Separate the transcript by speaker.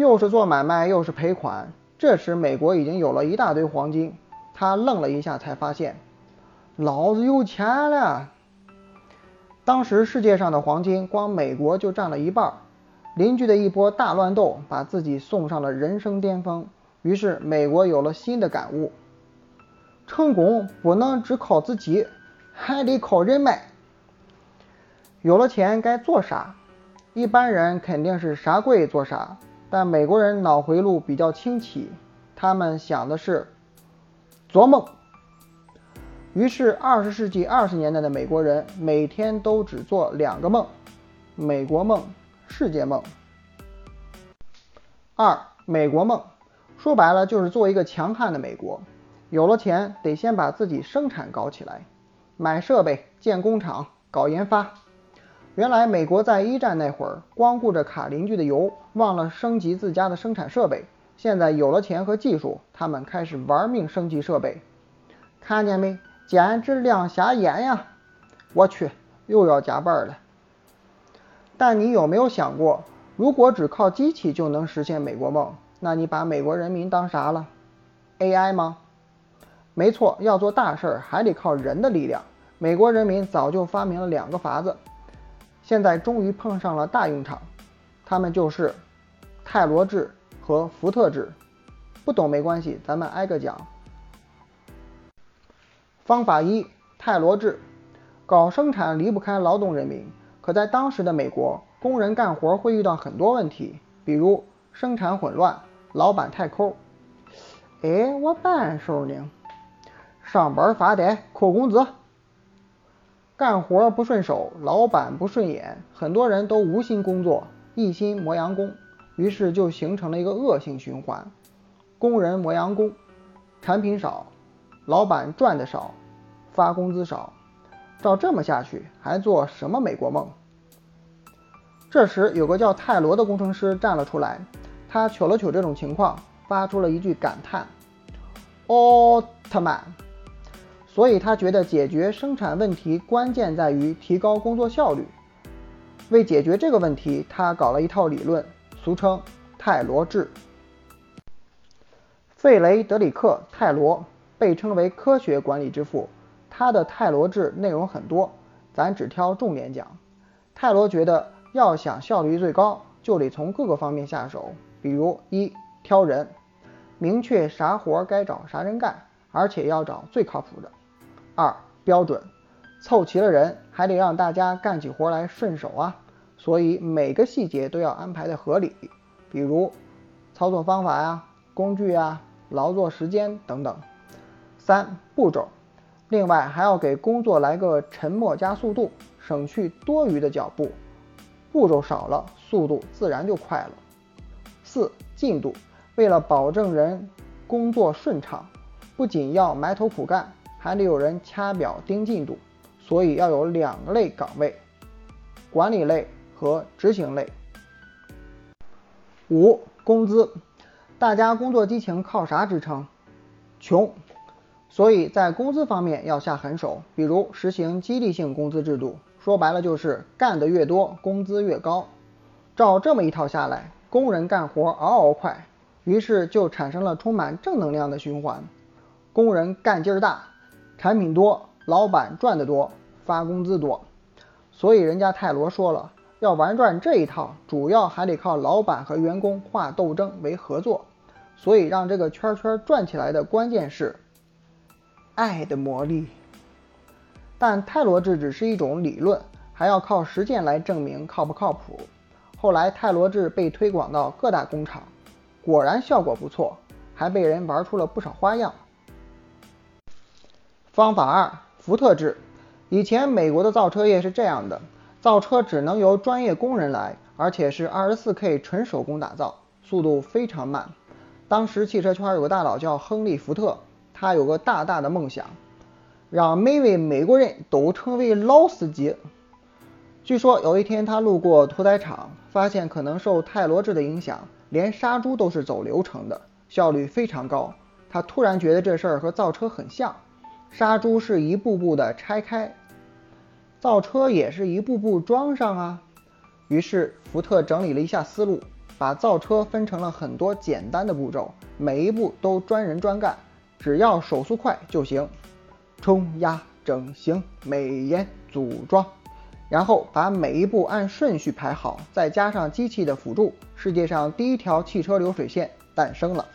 Speaker 1: 又是做买卖又是赔款。这时美国已经有了一大堆黄金，他愣了一下，才发现，老子有钱了。当时世界上的黄金，光美国就占了一半。邻居的一波大乱斗，把自己送上了人生巅峰。于是美国有了新的感悟：成功不能只靠自己，还得靠人脉。有了钱该做啥？一般人肯定是啥贵做啥，但美国人脑回路比较清奇，他们想的是做梦。于是，二十世纪二十年代的美国人每天都只做两个梦：美国梦、世界梦。二、美国梦，说白了就是做一个强悍的美国。有了钱，得先把自己生产搞起来，买设备、建工厂、搞研发。原来美国在一战那会儿，光顾着卡邻居的油，忘了升级自家的生产设备。现在有了钱和技术，他们开始玩命升级设备。看见没？简直亮瞎眼呀！我去，又要加班了。但你有没有想过，如果只靠机器就能实现美国梦，那你把美国人民当啥了？AI 吗？没错，要做大事儿还得靠人的力量。美国人民早就发明了两个法子，现在终于碰上了大用场。他们就是泰罗制和福特制。不懂没关系，咱们挨个讲。方法一：泰罗制，搞生产离不开劳动人民。可在当时的美国，工人干活会遇到很多问题，比如生产混乱、老板太抠。哎，我办手呢，上班发呆扣工资，干活不顺手，老板不顺眼，很多人都无心工作，一心磨洋工，于是就形成了一个恶性循环：工人磨洋工，产品少，老板赚的少。发工资少，照这么下去还做什么美国梦？这时有个叫泰罗的工程师站了出来，他瞅了瞅这种情况，发出了一句感叹：“奥特曼。”所以他觉得解决生产问题关键在于提高工作效率。为解决这个问题，他搞了一套理论，俗称泰罗制。费雷德里克·泰罗被称为科学管理之父。他的泰罗制内容很多，咱只挑重点讲。泰罗觉得，要想效率最高，就得从各个方面下手。比如，一挑人，明确啥活该找啥人干，而且要找最靠谱的；二标准，凑齐了人，还得让大家干起活来顺手啊，所以每个细节都要安排的合理，比如操作方法呀、工具呀、劳作时间等等。三步骤。另外还要给工作来个沉默加速度，省去多余的脚步，步骤少了，速度自然就快了。四进度，为了保证人工作顺畅，不仅要埋头苦干，还得有人掐表盯进度，所以要有两类岗位：管理类和执行类。五工资，大家工作激情靠啥支撑？穷。所以在工资方面要下狠手，比如实行激励性工资制度，说白了就是干得越多，工资越高。照这么一套下来，工人干活嗷嗷快，于是就产生了充满正能量的循环。工人干劲儿大，产品多，老板赚得多，发工资多。所以人家泰罗说了，要玩转这一套，主要还得靠老板和员工化斗争为合作。所以让这个圈圈转起来的关键是。爱的魔力，但泰罗制只是一种理论，还要靠实践来证明靠不靠谱。后来泰罗制被推广到各大工厂，果然效果不错，还被人玩出了不少花样。方法二：福特制。以前美国的造车业是这样的，造车只能由专业工人来，而且是二十四 K 纯手工打造，速度非常慢。当时汽车圈有个大佬叫亨利·福特。他有个大大的梦想，让每位美国人都成为老司机。据说有一天他路过屠宰场，发现可能受泰罗制的影响，连杀猪都是走流程的，效率非常高。他突然觉得这事儿和造车很像，杀猪是一步步的拆开，造车也是一步步装上啊。于是福特整理了一下思路，把造车分成了很多简单的步骤，每一步都专人专干，只要手速快就行。冲压、整形、美颜、组装，然后把每一步按顺序排好，再加上机器的辅助，世界上第一条汽车流水线诞生了。